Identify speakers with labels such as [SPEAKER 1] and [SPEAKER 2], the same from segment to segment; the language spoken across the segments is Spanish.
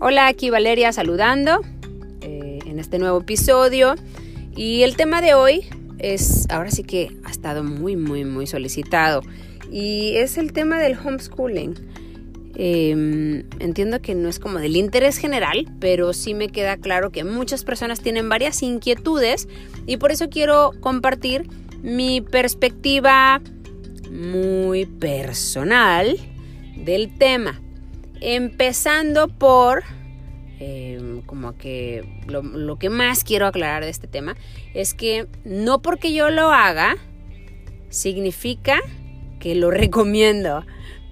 [SPEAKER 1] Hola, aquí Valeria saludando eh, en este nuevo episodio. Y el tema de hoy es, ahora sí que ha estado muy, muy, muy solicitado. Y es el tema del homeschooling. Em, entiendo que no es como del interés general, pero sí me queda claro que muchas personas tienen varias inquietudes y por eso quiero compartir mi perspectiva muy personal del tema. Empezando por, em, como que lo, que más quiero aclarar de este tema es que no porque yo lo haga significa que lo recomiendo.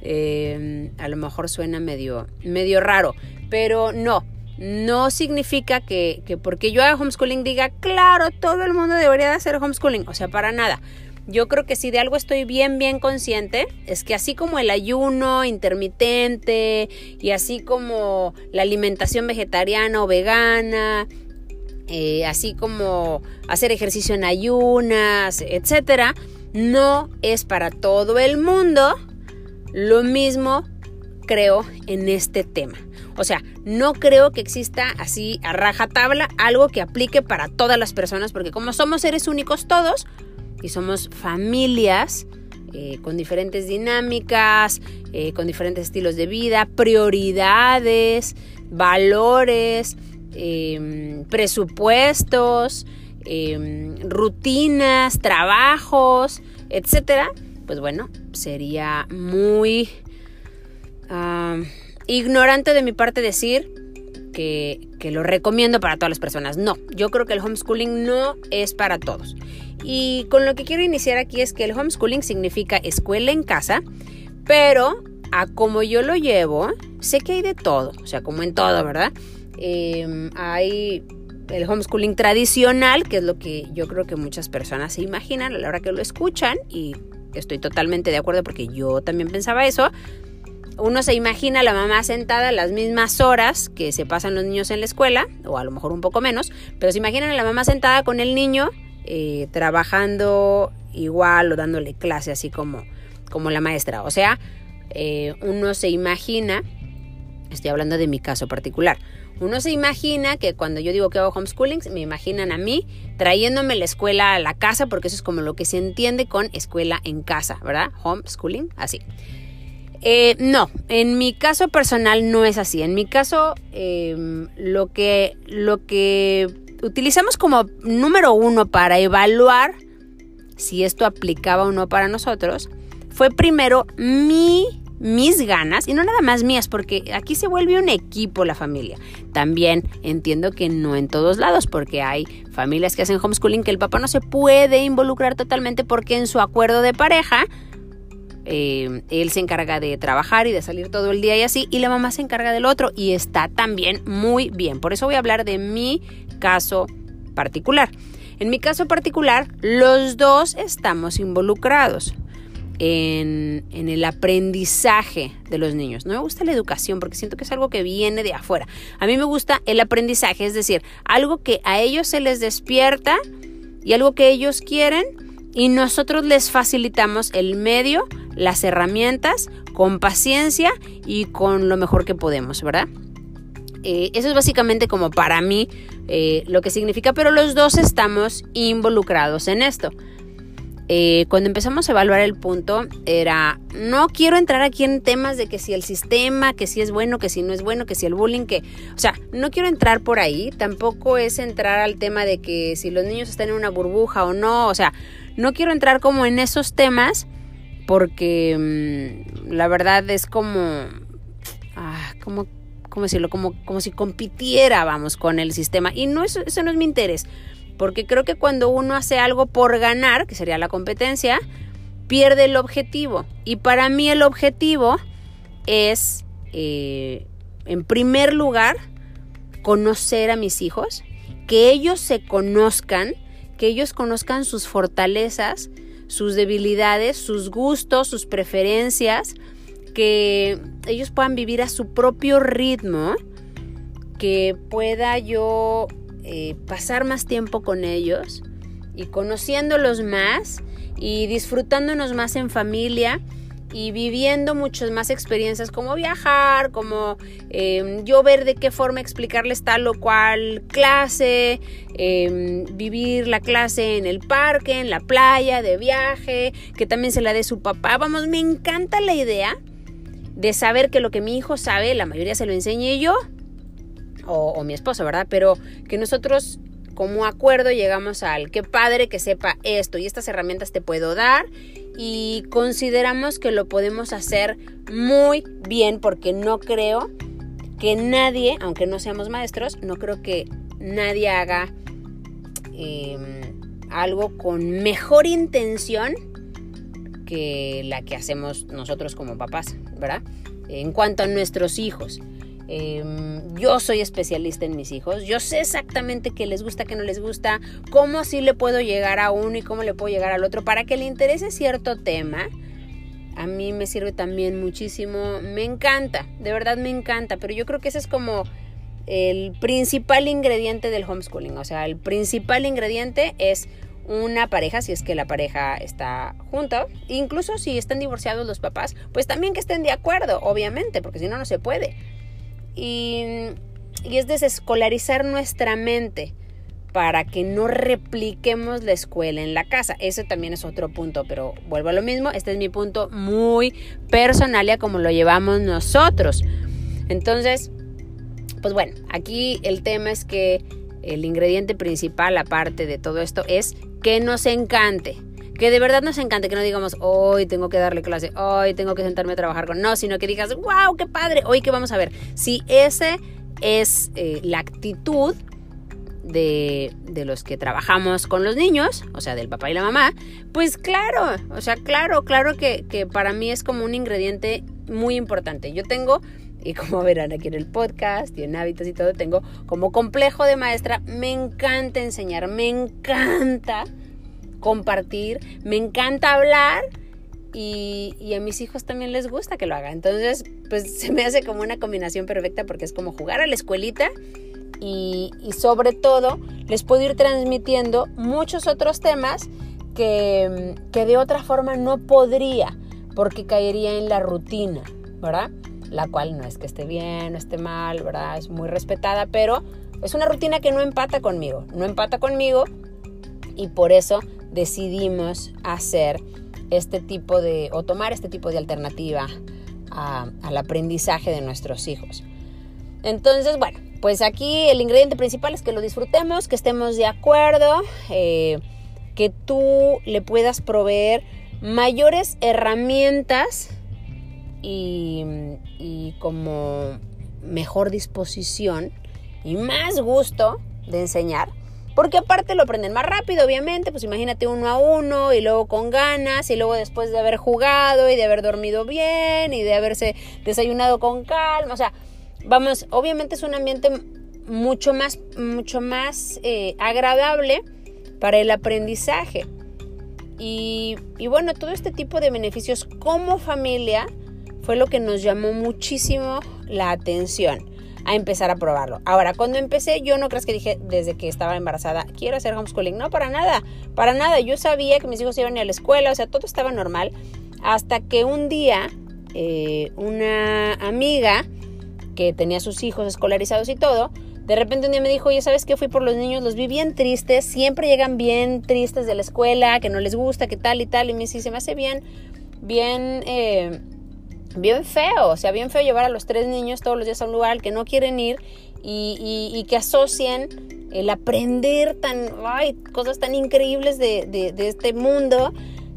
[SPEAKER 1] Em, a lo mejor suena medio, medio raro, pero no, no significa que, que, porque yo haga homeschooling diga, claro, todo el mundo debería de hacer homeschooling, o sea, para nada. Yo creo que si de algo estoy bien, bien consciente, es que así como el ayuno intermitente y así como la alimentación vegetariana o vegana, eh, así como hacer ejercicio en ayunas, etcétera, no es para todo el mundo. Lo mismo creo en este tema. O sea, no creo que exista así a rajatabla algo que aplique para todas las personas, porque como somos seres únicos todos, y somos familias eh, con diferentes dinámicas, eh, con diferentes estilos de vida, prioridades, valores, em, presupuestos, em, rutinas, trabajos, etcétera, pues bueno, sería muy ah, ignorante de mi parte decir que, que, lo recomiendo para todas las personas. No, yo creo que el homeschooling no es para todos. Y con lo que quiero iniciar aquí es que el homeschooling significa escuela en casa, pero a como yo lo llevo, sé que hay de todo, o sea, como en todo, ¿verdad? Em, hay el homeschooling tradicional, que es lo que yo creo que muchas personas se imaginan a la hora que lo escuchan, y estoy totalmente de acuerdo porque yo también pensaba eso. Uno se imagina a la mamá sentada las mismas horas que se pasan los niños en la escuela, o a lo mejor un poco menos, pero se imaginan a la mamá sentada con el niño eh, trabajando igual o dándole clase así como, como la maestra. O sea, eh, uno se imagina, estoy hablando de mi caso particular, uno se imagina que cuando yo digo que hago homeschooling, me imaginan a mí trayéndome la escuela a la casa, porque eso es como lo que se entiende con escuela en casa, ¿verdad? Homeschooling, así. Eh, no, en mi caso personal no es así. En mi caso, em, lo, que, lo que utilizamos como número uno para evaluar si esto aplicaba o no para nosotros, fue primero mi, mis ganas, y no nada más mías, porque aquí se vuelve un equipo la familia. También entiendo que no en todos lados, porque hay familias que hacen homeschooling que el papá no se puede involucrar totalmente porque en su acuerdo de pareja eh, él se encarga de trabajar y de salir todo el día y así, y la mamá se encarga del otro y está también muy bien. Por eso voy a hablar de mi caso particular. En mi caso particular, los dos estamos involucrados en, en, el aprendizaje de los niños. No me gusta la educación porque siento que es algo que viene de afuera. A mí me gusta el aprendizaje, es decir, algo que a ellos se les despierta y algo que ellos quieren y nosotros les facilitamos el medio las herramientas con paciencia y con lo mejor que podemos, ¿verdad? Eh, eso es básicamente como para mí eh, lo que significa, pero los dos estamos involucrados en esto. Eh, cuando empezamos a evaluar el punto era, no quiero entrar aquí en temas de que si el sistema, que si es bueno, que si no es bueno, que si el bullying, que, o sea, no quiero entrar por ahí, tampoco es entrar al tema de que si los niños están en una burbuja o no, o sea, no quiero entrar como en esos temas porque mm, la verdad es como, ah, como, ¿cómo decirlo? Como, como si compitiera, vamos, con el sistema. Y no, eso, eso no es mi interés, porque creo que cuando uno hace algo por ganar, que sería la competencia, pierde el objetivo. Y para mí el objetivo es, eh, en primer lugar, conocer a mis hijos, que ellos se conozcan, que ellos conozcan sus fortalezas, sus debilidades, sus gustos, sus preferencias, que ellos puedan vivir a su propio ritmo, que pueda yo eh, pasar más tiempo con ellos y conociéndolos más y disfrutándonos más en familia y viviendo muchas más experiencias como viajar, como em, yo ver de qué forma explicarles tal o cual clase, em, vivir la clase en el parque, en la playa, de viaje, que también se la dé su papá. Vamos, me encanta la idea de saber que lo que mi hijo sabe, la mayoría se lo enseñé yo o, o mi esposo, ¿verdad? Pero que nosotros como acuerdo llegamos al qué padre que sepa esto y estas herramientas te puedo dar y consideramos que lo podemos hacer muy bien porque no creo que nadie, aunque no seamos maestros, no creo que nadie haga em, algo con mejor intención que la que hacemos nosotros como papás, ¿verdad? En cuanto a nuestros hijos. Em, yo soy especialista en mis hijos, yo sé exactamente qué les gusta, qué no les gusta, cómo sí le puedo llegar a uno y cómo le puedo llegar al otro. Para que le interese cierto tema. A mí me sirve también muchísimo, me encanta, de verdad me encanta, pero yo creo que ese es como el principal ingrediente del homeschooling, o sea, el principal ingrediente es una pareja, si es que la pareja está junta, incluso si están divorciados los papás, pues también que estén de acuerdo, obviamente, porque si no, no se puede y, es desescolarizar nuestra mente para que no repliquemos la escuela en la casa. Ese también es otro punto, pero vuelvo a lo mismo, este es mi punto muy personal ya como lo llevamos nosotros. Entonces, pues bueno, aquí el tema es que el ingrediente principal aparte de todo esto es que nos encante que de verdad nos encante, que no digamos, hoy tengo que darle clase, hoy tengo que sentarme a trabajar con, no, sino que digas, wow, qué padre, hoy que vamos a ver. Si ese es eh, la actitud de, de, los que trabajamos con los niños, o sea, del papá y la mamá, pues claro, o sea, claro, claro que, que para mí es como un ingrediente muy importante. Yo tengo y como verán aquí en el podcast y en hábitos y todo, tengo como complejo de maestra, me encanta enseñar, me encanta compartir, me encanta hablar y, a mis hijos también les gusta que lo haga. Entonces, pues se me hace como una combinación perfecta porque es como jugar a la escuelita y, sobre todo les puedo ir transmitiendo muchos otros temas que, que de otra forma no podría porque caería en la rutina, ¿verdad? La cual no es que esté bien, no esté mal, ¿verdad? Es muy respetada, pero es una rutina que no empata conmigo, no empata conmigo y por eso decidimos hacer este tipo de, o tomar este tipo de alternativa al aprendizaje de nuestros hijos. Entonces, bueno, pues aquí el ingrediente principal es que lo disfrutemos, que estemos de acuerdo, eh, que tú le puedas proveer mayores herramientas y, y como mejor disposición y más gusto de enseñar porque aparte lo aprenden más rápido, obviamente, pues imagínate uno a uno y luego con ganas y luego después de haber jugado y de haber dormido bien y de haberse desayunado con calma. O sea, vamos, obviamente es un ambiente mucho más, mucho más eh, agradable para el aprendizaje. Y, y bueno, todo este tipo de beneficios como familia fue lo que nos llamó muchísimo la atención a empezar a probarlo. Ahora, cuando empecé, yo no crees que dije desde que estaba embarazada, quiero hacer homeschooling. No, para nada, para nada. Yo sabía que mis hijos iban a la escuela, o sea, todo estaba normal. Hasta que un día, eh, una amiga que tenía sus hijos escolarizados y todo, de repente un día me dijo, oye, ¿sabes qué? Fui por los niños, los vi bien tristes, siempre llegan bien tristes de la escuela, que no les gusta, que tal y tal, y me dice, se me hace bien, bien... Eh, bien feo, o sea, bien feo llevar a los tres niños todos los días a un lugar al que no quieren ir y, que asocien el aprender tan, ay, cosas tan increíbles de, este mundo,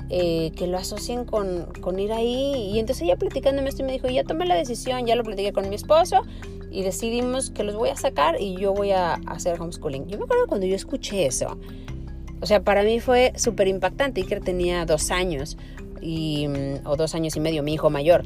[SPEAKER 1] eh, que lo asocien con, ir ahí. Y entonces ella platicándome esto y me dijo, ya tomé la decisión, ya lo platiqué con mi esposo y decidimos que los voy a sacar y yo voy a hacer homeschooling. Yo me acuerdo cuando yo escuché eso. O sea, para mí fue súper impactante. Iker tenía dos años y, mm, o dos años y medio, mi hijo mayor,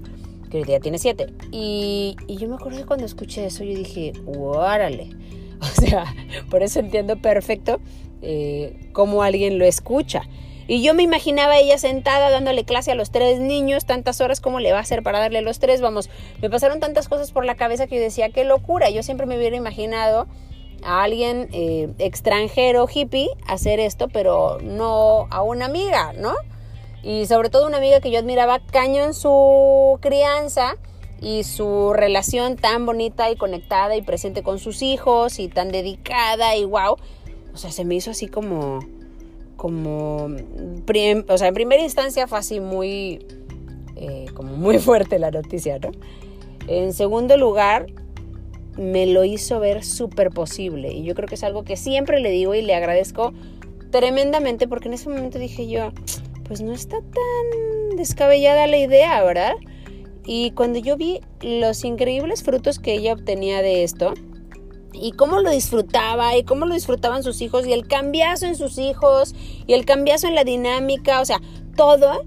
[SPEAKER 1] que hoy día tiene siete. Y, y yo me acuerdo que cuando escuché eso, yo dije, órale. O sea, por eso entiendo perfecto eh, cómo alguien lo escucha. Y yo me imaginaba ella sentada dándole clase a los tres niños, tantas horas como le va a hacer para darle a los tres. Vamos, me pasaron tantas cosas por la cabeza que yo decía, qué locura. Yo siempre me hubiera imaginado a alguien eh, extranjero, hippie, hacer esto, pero no a una amiga, ¿no? Y sobre todo una amiga que yo admiraba caño en su crianza y su relación tan bonita y conectada y presente con sus hijos y tan dedicada y wow. O sea, se me hizo así como, como, o sea, en primera instancia fue así muy, eh, como muy fuerte la noticia, ¿no? En segundo lugar, me lo hizo ver súper posible y yo creo que es algo que siempre le digo y le agradezco tremendamente porque en ese momento dije yo, pues no está tan descabellada la idea, ¿verdad? Y cuando yo vi los increíbles frutos que ella obtenía de esto, y cómo lo disfrutaba, y cómo lo disfrutaban sus hijos, y el cambiazo en sus hijos, y el cambiazo en la dinámica, o sea, todo,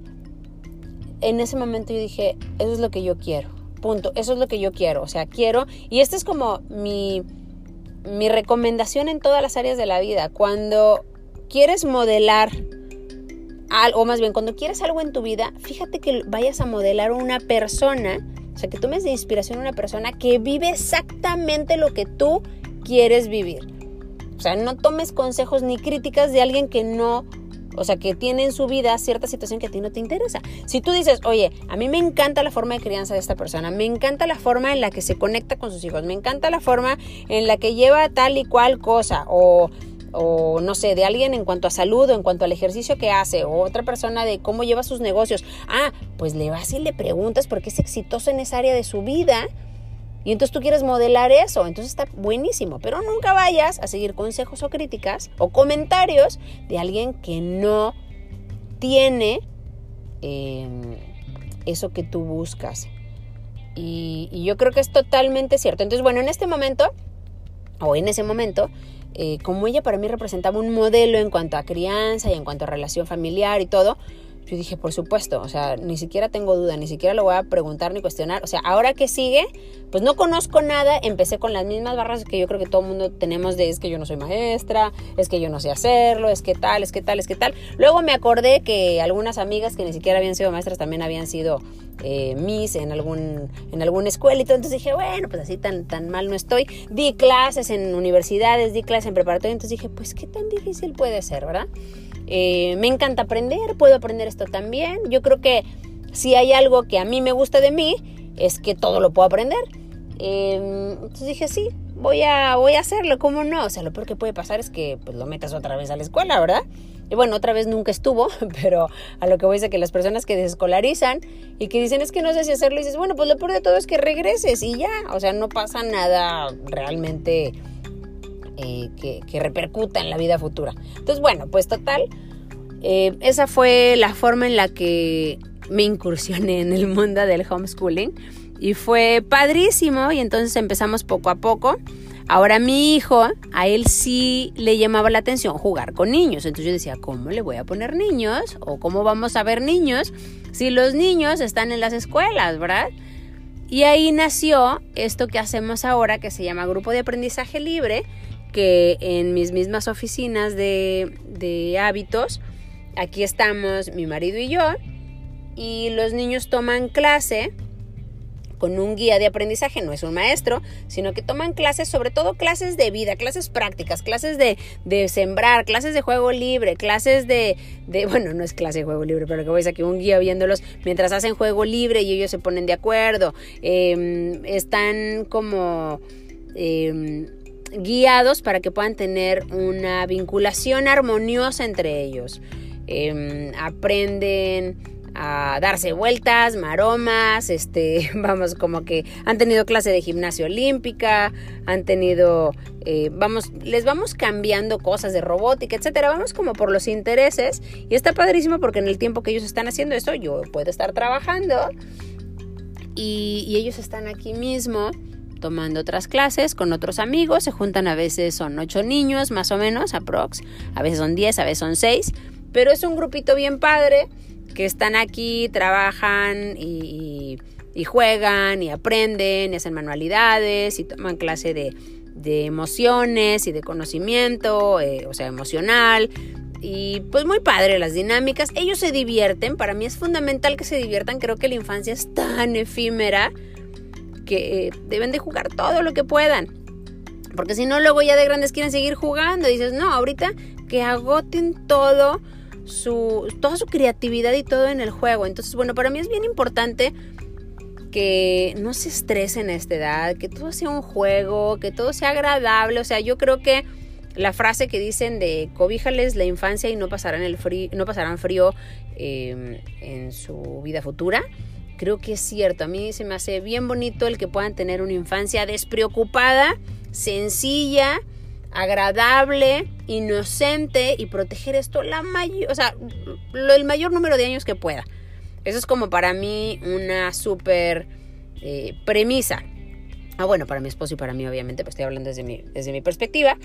[SPEAKER 1] en ese momento yo dije, eso es lo que yo quiero, punto, eso es lo que yo quiero, o sea, quiero, y esta es como mi, mi recomendación en todas las áreas de la vida, cuando quieres modelar o más bien cuando quieres algo en tu vida, fíjate que vayas a modelar una persona, o sea, que tomes de inspiración una persona que vive exactamente lo que tú quieres vivir. O sea, no tomes consejos ni críticas de alguien que no, o sea, que tiene en su vida cierta situación que a ti no te interesa. Si tú dices, oye, a mí me encanta la forma de crianza de esta persona, me encanta la forma en la que se conecta con sus hijos, me encanta la forma en la que lleva tal y cual cosa, o o no sé, de alguien en cuanto a salud o en cuanto al ejercicio que hace, o otra persona de cómo lleva sus negocios. Ah, pues le vas y le preguntas por qué es exitoso en esa área de su vida. Y entonces tú quieres modelar eso, entonces está buenísimo, pero nunca vayas a seguir consejos o críticas o comentarios de alguien que no tiene em, eso que tú buscas. Y, y yo creo que es totalmente cierto. Entonces, bueno, en este momento, o en ese momento, eh, como ella para mí representaba un modelo en cuanto a crianza y en cuanto a relación familiar y todo, yo dije, por supuesto, o sea, ni siquiera tengo duda, ni siquiera lo voy a preguntar ni cuestionar. O sea, ahora que sigue, pues no conozco nada, empecé con las mismas barras que yo creo que todo el mundo tenemos de es que yo no soy maestra, es que yo no sé hacerlo, es que tal, es que tal, es que tal. Luego me acordé que algunas amigas que ni siquiera habían sido maestras también habían sido eh, Miss en, algún, en alguna escuela y todo. Entonces dije, bueno, pues así tan, tan mal no estoy. Di clases en universidades, di clases en preparatoria, entonces dije, pues qué tan difícil puede ser, ¿verdad? Eh, me encanta aprender, puedo aprender esto también. Yo creo que si hay algo que a mí me gusta de mí, es que todo lo puedo aprender. Em, entonces dije, sí, voy a, voy a hacerlo, ¿cómo no? O sea, lo peor que puede pasar es que pues, lo metas otra vez a la escuela, ¿verdad? Y bueno, otra vez nunca estuvo, pero a lo que voy es que las personas que desescolarizan y que dicen es que no sé si hacerlo, y dices, bueno, pues lo peor de todo es que regreses y ya, o sea, no pasa nada realmente eh, que, repercuta en la vida futura. Entonces, bueno, pues total, eh, esa fue la forma en la que me incursioné en el mundo del homeschooling y fue padrísimo y entonces empezamos poco a poco. Ahora mi hijo, a él sí le llamaba la atención jugar con niños. Entonces yo decía, ¿cómo le voy a poner niños? ¿O cómo vamos a ver niños si los niños están en las escuelas, verdad? Y ahí nació esto que hacemos ahora que se llama Grupo de Aprendizaje Libre, que en mis mismas oficinas de, hábitos, aquí estamos mi marido y yo, y los niños toman clase con un guía de aprendizaje, no es un maestro, sino que toman clases, sobre todo clases de vida, clases prácticas, clases de, sembrar, clases de juego libre, clases de, bueno, no es clase de juego libre, pero que voy a aquí un guía viéndolos mientras hacen juego libre y ellos se ponen de acuerdo, em, están como... Em, guiados para que puedan tener una vinculación armoniosa entre ellos. Em, aprenden a darse vueltas, maromas, este, vamos, como que han tenido clase de gimnasia olímpica, han tenido, eh, vamos, les vamos cambiando cosas de robótica, etcétera, vamos como por los intereses y está padrísimo porque en el tiempo que ellos están haciendo eso, yo puedo estar trabajando y, y ellos están aquí mismo tomando otras clases con otros amigos, se juntan a veces son ocho niños más o menos, aprox, a veces son diez, a veces son seis, pero es un grupito bien padre que están aquí, trabajan y, juegan y aprenden y hacen manualidades y toman clase de, emociones y de conocimiento, eh, o sea, emocional. Y pues muy padre las dinámicas. Ellos se divierten, para mí es fundamental que se diviertan, creo que la infancia es tan efímera que deben de jugar todo lo que puedan. Porque si no, luego ya de grandes quieren seguir jugando. Y dices, no, ahorita que agoten todo su, toda su creatividad y todo en el juego. Entonces, bueno, para mí es bien importante que no se estresen a esta edad, que todo sea un juego, que todo sea agradable. O sea, yo creo que la frase que dicen de cobíjales la infancia y no pasarán, el frío, no pasarán frío em, en su vida futura, creo que es cierto. A mí se me hace bien bonito el que puedan tener una infancia despreocupada, sencilla, agradable, inocente y proteger esto la mayor, o sea, lo, el mayor número de años que pueda. Eso es como para mí una súper eh, premisa. Ah, bueno, para mi esposo y para mí, obviamente, pues estoy hablando desde mi, desde mi perspectiva.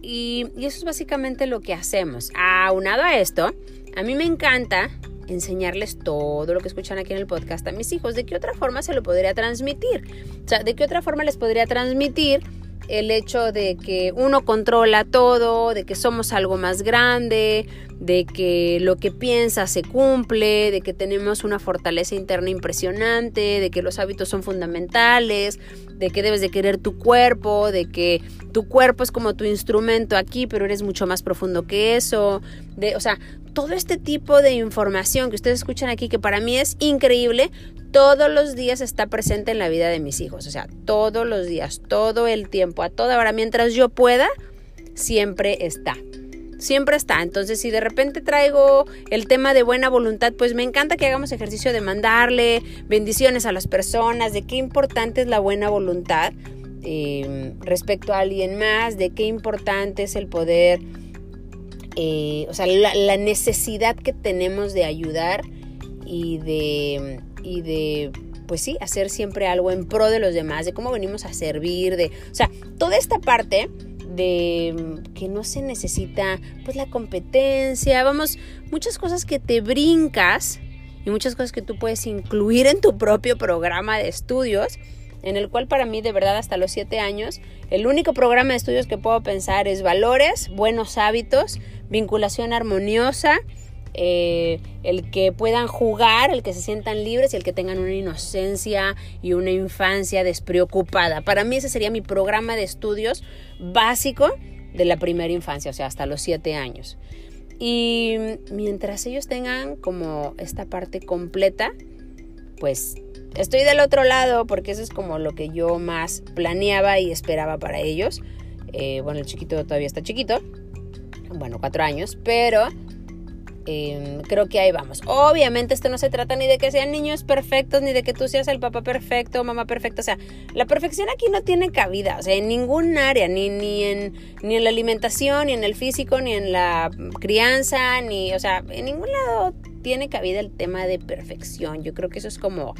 [SPEAKER 1] Y, y eso es básicamente lo que hacemos. Aunado a esto, a mí me encanta enseñarles todo lo que escuchan aquí en el podcast a mis hijos. ¿De qué otra forma se lo podría transmitir? O sea, ¿de qué otra forma les podría transmitir el hecho de que uno controla todo, de que somos algo más grande, de que lo que piensa se cumple, de que tenemos una fortaleza interna impresionante, de que los hábitos son fundamentales, de que debes de querer tu cuerpo, de que tu cuerpo es como tu instrumento aquí, pero eres mucho más profundo que eso, de, o sea, todo este tipo de información que ustedes escuchan aquí que para mí es increíble, todos los días está presente en la vida de mis hijos. O sea, todos los días, todo el tiempo, a toda hora, mientras yo pueda, siempre está. Siempre está. Entonces, si de repente traigo el tema de buena voluntad, pues me encanta que hagamos ejercicio de mandarle bendiciones a las personas, de qué importante es la buena voluntad eh, respecto a alguien más, de qué importante es el poder, eh, o sea, la necesidad que tenemos de ayudar y de y de pues sí, hacer siempre algo en pro de los demás, de cómo venimos a servir, de, o sea, toda esta parte de que no se necesita pues la competencia, vamos, muchas cosas que te brincas y muchas cosas que tú puedes incluir en tu propio programa de estudios, en el cual para mí de verdad hasta los siete años, el único programa de estudios que puedo pensar es valores, buenos hábitos, vinculación armoniosa, eh, el que puedan jugar, el que se sientan libres y el que tengan una inocencia y una infancia despreocupada. Para mí ese sería mi programa de estudios básico de la primera infancia, o sea, hasta los siete años. Y mientras ellos tengan como esta parte completa, pues estoy del otro lado porque eso es como lo que yo más planeaba y esperaba para ellos. Eh, bueno, el chiquito todavía está chiquito, bueno, cuatro años, pero Em, creo que ahí vamos. Obviamente esto no se trata ni de que sean niños perfectos, ni de que tú seas el papá perfecto mamá perfecta. O sea, la perfección aquí no tiene cabida, o sea, en ningún área, ni, ni, en, ni en la alimentación, ni en el físico, ni en la crianza, ni, o sea, en ningún lado tiene cabida el tema de perfección. Yo creo que eso es como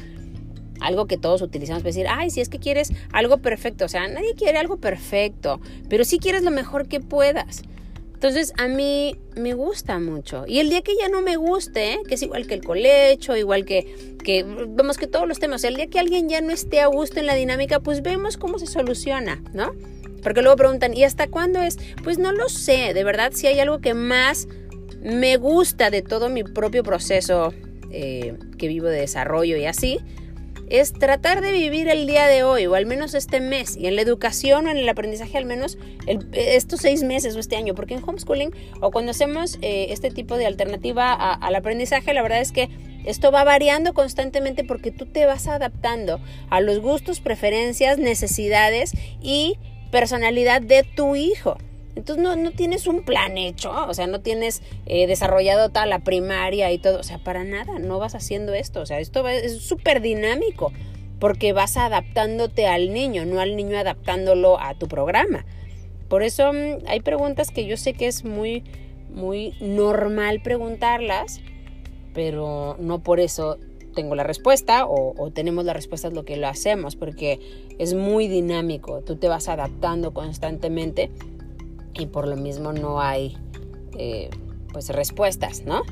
[SPEAKER 1] algo que todos utilizamos para decir, ay, si es que quieres algo perfecto, o sea, nadie quiere algo perfecto, pero sí quieres lo mejor que puedas. Entonces a mí me gusta mucho. Y el día que ya no me guste, que es igual que el colecho, igual que, que vemos que todos los temas, el día que alguien ya no esté a gusto en la dinámica, pues vemos cómo se soluciona, ¿no? Porque luego preguntan, ¿y hasta cuándo es? Pues no lo sé, de verdad, si hay algo que más me gusta de todo mi propio proceso eh, que vivo de desarrollo y así, es tratar de vivir el día de hoy, o al menos este mes, y en la educación o en el aprendizaje al menos estos seis meses o este año, porque en homeschooling o cuando hacemos eh, este tipo de alternativa al aprendizaje, la verdad es que esto va variando constantemente porque tú te vas adaptando a los gustos, preferencias, necesidades y personalidad de tu hijo. Entonces no, tienes un plan hecho, o sea, no tienes eh, desarrollado toda la primaria y todo, o sea, para nada, no vas haciendo esto, o sea, esto es súper dinámico porque vas adaptándote al niño, no al niño adaptándolo a tu programa. Por eso mm, hay preguntas que yo sé que es muy, muy normal preguntarlas, pero no por eso tengo la respuesta o, o, tenemos la respuesta es lo que lo hacemos, porque es muy dinámico, tú te vas adaptando constantemente y por lo mismo no hay eh, pues respuestas, ¿no?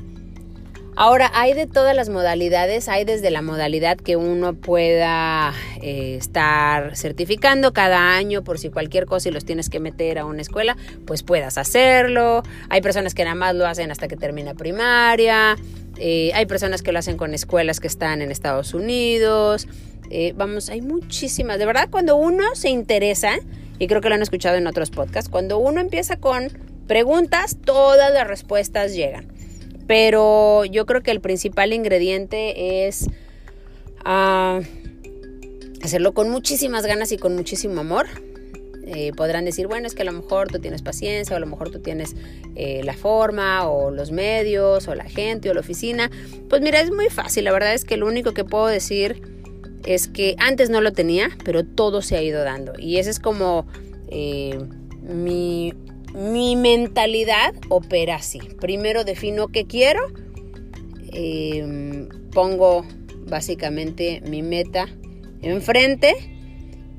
[SPEAKER 1] Ahora, hay de todas las modalidades, hay desde la modalidad que uno pueda eh, estar certificando cada año por si cualquier cosa y los tienes que meter a una escuela, pues puedas hacerlo. Hay personas que nada más lo hacen hasta que termina primaria. Eh, hay personas que lo hacen con escuelas que están en Estados Unidos. vamos, hay muchísimas. De verdad, cuando uno se interesa, y creo que lo han escuchado en otros podcasts, cuando uno empieza con preguntas, todas las respuestas llegan. Pero yo creo que el principal ingrediente es ah, hacerlo con muchísimas ganas y con muchísimo amor. Eh, podrán decir, bueno, es que a lo mejor tú tienes paciencia, o a lo mejor tú tienes eh, la forma, o los medios, o la gente, o la oficina. Pues mira, es muy fácil. La verdad es que lo único que puedo decir es que antes no lo tenía, pero todo se ha ido dando. Y esa es como eh, mi, mi, mentalidad opera así. Primero defino qué quiero, pongo básicamente mi meta enfrente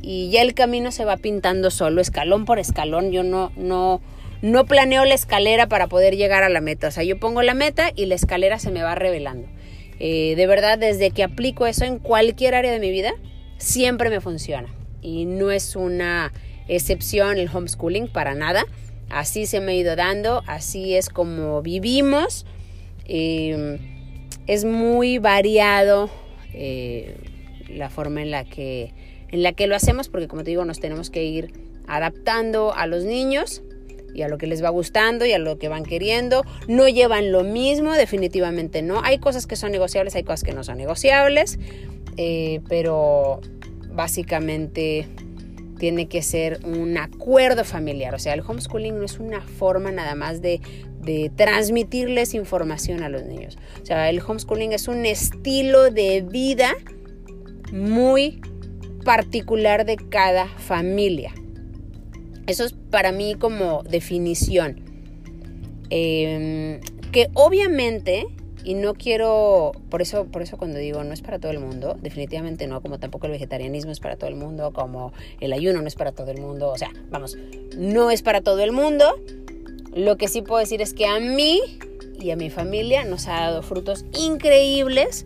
[SPEAKER 1] y ya el camino se va pintando solo, escalón por escalón. Yo no, no, no planeo la escalera para poder llegar a la meta. O sea, yo pongo la meta y la escalera se me va revelando. Eh, de verdad, desde que aplico eso en cualquier área de mi vida, siempre me funciona. Y no es una excepción el homeschooling para nada. Así se me ha ido dando, así es como vivimos. Eh, es muy variado eh, la forma en la que en la que lo hacemos porque como te digo nos tenemos que ir adaptando a los niños y a lo que les va gustando y a lo que van queriendo. No llevan lo mismo, definitivamente no. Hay cosas que son negociables, hay cosas que no son negociables, eh, pero básicamente tiene que ser un acuerdo familiar. O sea, el homeschooling no es una forma nada más de, de transmitirles información a los niños. O sea, el homeschooling es un estilo de vida muy particular de cada familia. Eso es para mí como definición. Em, que obviamente, y no quiero, por eso, por eso cuando digo no es para todo el mundo, definitivamente no, como tampoco el vegetarianismo es para todo el mundo, como el ayuno no es para todo el mundo, o sea, vamos, no es para todo el mundo. Lo que sí puedo decir es que a mí y a mi familia nos ha dado frutos increíbles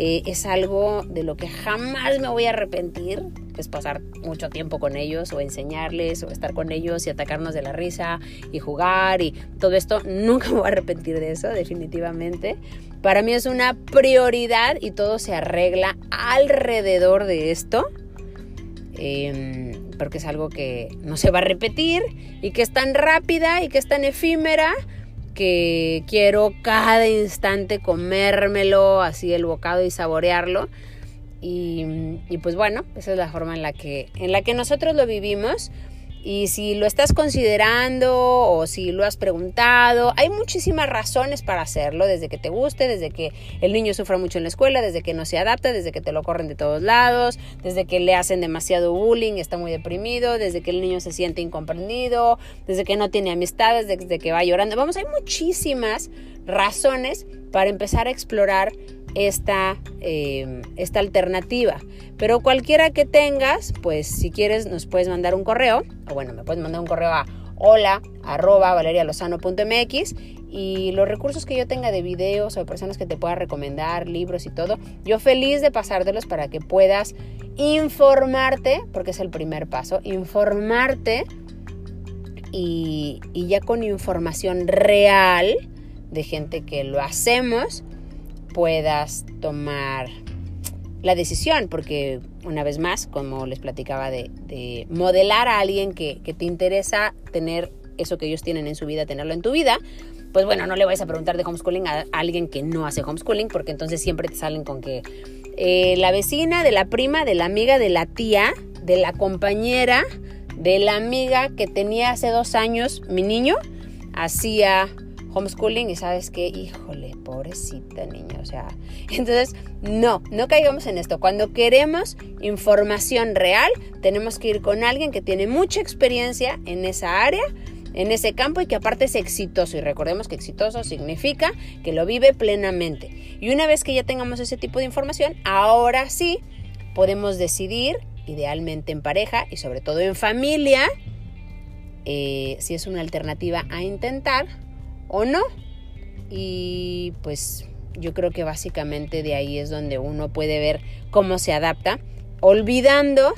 [SPEAKER 1] eh, es algo de lo que jamás me voy a arrepentir, que es pasar mucho tiempo con ellos o enseñarles o estar con ellos y atacarnos de la risa y jugar y todo esto. Nunca me voy a arrepentir de eso, definitivamente. Para mí es una prioridad y todo se arregla alrededor de esto. Em, porque es algo que no se va a repetir y que es tan rápida y que es tan efímera que quiero cada instante comérmelo, así el bocado y saborearlo. Y, y, pues bueno, esa es la forma en la que, en la que nosotros lo vivimos. Y si lo estás considerando o si lo has preguntado, hay muchísimas razones para hacerlo, desde que te guste, desde que el niño sufra mucho en la escuela, desde que no se adapta, desde que te lo corren de todos lados, desde que le hacen demasiado bullying, está muy deprimido, desde que el niño se siente incomprendido, desde que no tiene amistades, desde que va llorando. Vamos, hay muchísimas razones para empezar a explorar esta, eh, esta alternativa. Pero cualquiera que tengas, pues si quieres nos puedes mandar un correo, o bueno, me puedes mandar un correo a hola arroba valerialozano.mx y los recursos que yo tenga de videos o de personas que te pueda recomendar, libros y todo, yo feliz de pasártelos para que puedas informarte, porque es el primer paso, informarte y, y ya con información real de gente que lo hacemos, puedas tomar la decisión, porque una vez más, como les platicaba, de, modelar a alguien que, te interesa tener eso que ellos tienen en su vida, tenerlo en tu vida, pues bueno, no le vais a preguntar de homeschooling a alguien que no hace homeschooling, porque entonces siempre te salen con que eh, la vecina, de la prima, de la amiga, de la tía, de la compañera, de la amiga que tenía hace dos años mi niño, hacía homeschooling y sabes qué, híjole, pobrecita niña, o sea, entonces no, no caigamos en esto. Cuando queremos información real, tenemos que ir con alguien que tiene mucha experiencia en esa área, en ese campo y que aparte es exitoso. Y recordemos que exitoso significa que lo vive plenamente. Y una vez que ya tengamos ese tipo de información, ahora sí podemos decidir, idealmente en pareja y sobre todo en familia, eh, si es una alternativa a intentar o no. Y pues yo creo que básicamente de ahí es donde uno puede ver cómo se adapta, olvidando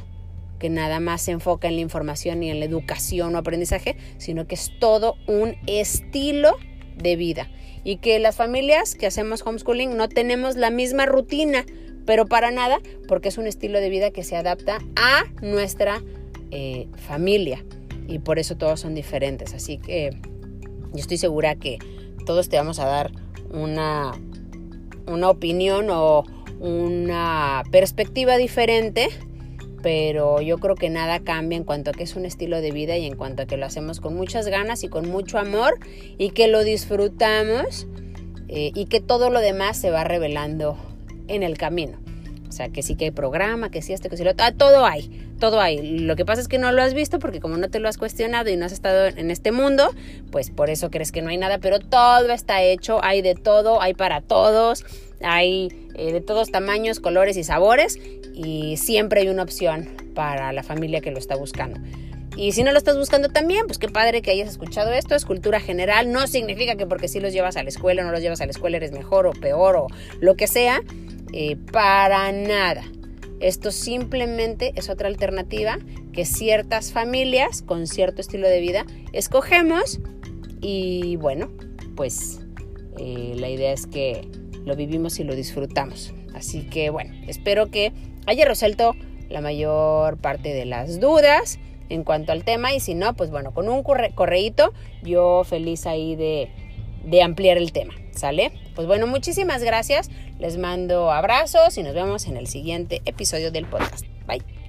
[SPEAKER 1] que nada más se enfoca en la información y en la educación o aprendizaje, sino que es todo un estilo de vida. Y que las familias que hacemos homeschooling no tenemos la misma rutina, pero para nada, porque es un estilo de vida que se adapta a nuestra eh, familia. Y por eso todos son diferentes. Así que yo estoy segura que todos te vamos a dar una, una opinión o una perspectiva diferente, pero yo creo que nada cambia en cuanto a que es un estilo de vida y en cuanto a que lo hacemos con muchas ganas y con mucho amor y que lo disfrutamos eh, y que todo lo demás se va revelando en el camino. O sea, que sí que hay programa, que sí esto, que sí lo otro. Ah, todo hay, todo hay. Lo que pasa es que no lo has visto porque como no te lo has cuestionado y no has estado en este mundo, pues por eso crees que no hay nada, pero todo está hecho, hay de todo, hay para todos, hay eh, de todos tamaños, colores y sabores y siempre hay una opción para la familia que lo está buscando. Y si no lo estás buscando también, pues qué padre que hayas escuchado esto, es cultura general, no significa que porque si los llevas a la escuela o no los llevas a la escuela eres mejor o peor o lo que sea, eh, para nada. Esto simplemente es otra alternativa que ciertas familias con cierto estilo de vida escogemos y bueno, pues eh, la idea es que lo vivimos y lo disfrutamos. Así que bueno, espero que haya resuelto la mayor parte de las dudas en cuanto al tema y si no, pues bueno, con un correíto yo feliz ahí de, de ampliar el tema, ¿sale? Pues bueno, muchísimas gracias, les mando abrazos y nos vemos en el siguiente episodio del podcast. Bye.